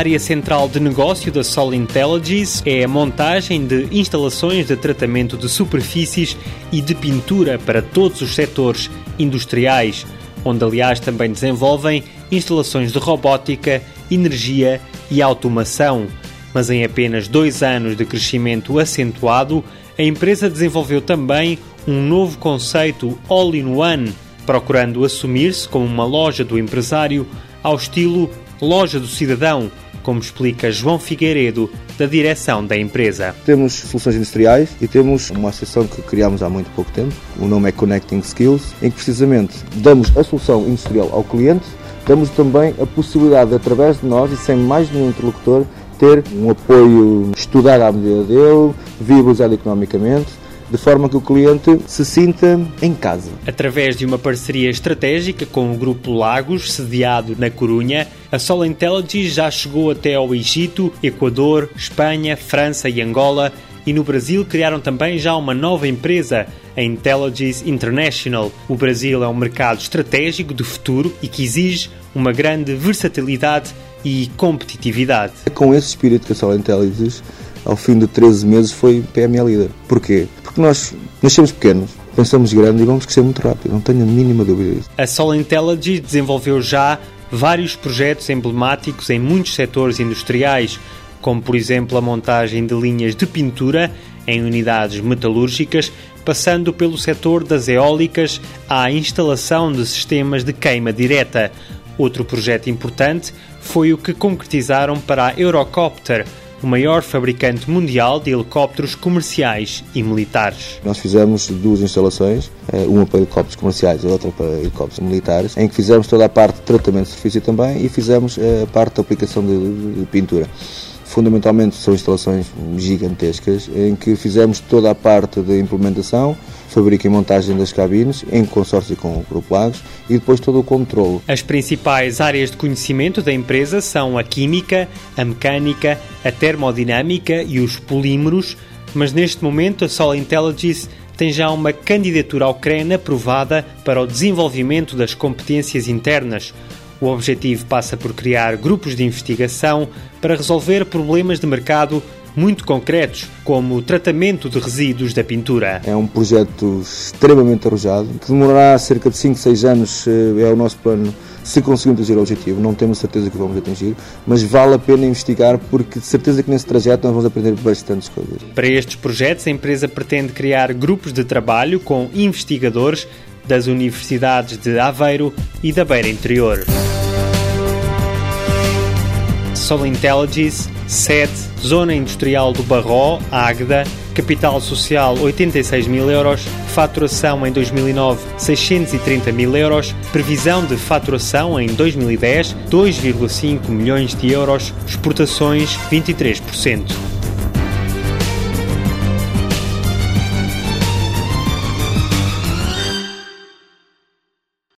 área central de negócio da Sol Intelligence é a montagem de instalações de tratamento de superfícies e de pintura para todos os setores industriais, onde aliás também desenvolvem instalações de robótica, energia e automação. Mas em apenas dois anos de crescimento acentuado, a empresa desenvolveu também um novo conceito all-in-one, procurando assumir-se como uma loja do empresário ao estilo loja do cidadão, como explica João Figueiredo, da direção da empresa. Temos soluções industriais e temos uma associação que criámos há muito pouco tempo, o nome é Connecting Skills, em que precisamente damos a solução industrial ao cliente, damos também a possibilidade, através de nós e sem mais nenhum interlocutor, ter um apoio estudar à medida dele, viabilizado economicamente, de forma que o cliente se sinta em casa. Através de uma parceria estratégica com o Grupo Lagos, sediado na Corunha, a Sol Intelligence já chegou até ao Egito, Equador, Espanha, França e Angola e no Brasil criaram também já uma nova empresa, a Intelligence International. O Brasil é um mercado estratégico do futuro e que exige uma grande versatilidade e competitividade. Com esse espírito que a Sol Intelligence, ao fim de 13 meses, foi PME líder. Porquê? Porque nós nascemos pequenos, pensamos grande e vamos crescer muito rápido, não tenho a mínima dúvida disso. A Sol Intelligence desenvolveu já vários projetos emblemáticos em muitos setores industriais, como por exemplo a montagem de linhas de pintura em unidades metalúrgicas, passando pelo setor das eólicas à instalação de sistemas de queima direta. Outro projeto importante foi o que concretizaram para a Eurocopter, o maior fabricante mundial de helicópteros comerciais e militares. Nós fizemos duas instalações, eh, uma para helicópteros comerciais e outra para helicópteros militares, em que fizemos toda a parte de tratamento de superfície também e fizemos eh, a parte da aplicação de, de pintura fundamentalmente são instalações gigantescas em que fizemos toda a parte de implementação, fabrico e montagem das cabines em consórcio com o Grupo Lagos e depois todo o controle. As principais áreas de conhecimento da empresa são a química, a mecânica, a termodinâmica e os polímeros, mas neste momento a Sol Intelligence tem já uma candidatura ao CREN aprovada para o desenvolvimento das competências internas. O objetivo passa por criar grupos de investigação para resolver problemas de mercado muito concretos, como o tratamento de resíduos da pintura. É um projeto extremamente arrojado, que demorará cerca de 5, 6 anos, eh, é o nosso plano, se conseguirmos atingir o objetivo. Não temos certeza que vamos atingir, mas vale a pena investigar, porque de certeza que nesse trajeto nós vamos aprender bastantes coisas. Para estes projetos, a empresa pretende criar grupos de trabalho com investigadores das universidades de Aveiro e da Beira Interior. Sol Intelligence, sede, Zona Industrial do Barró, Águeda, capital social 86 mil euros, faturação em 2009 630 mil euros, previsão de faturação em 2010 2,5 milhões de euros, exportações 23%.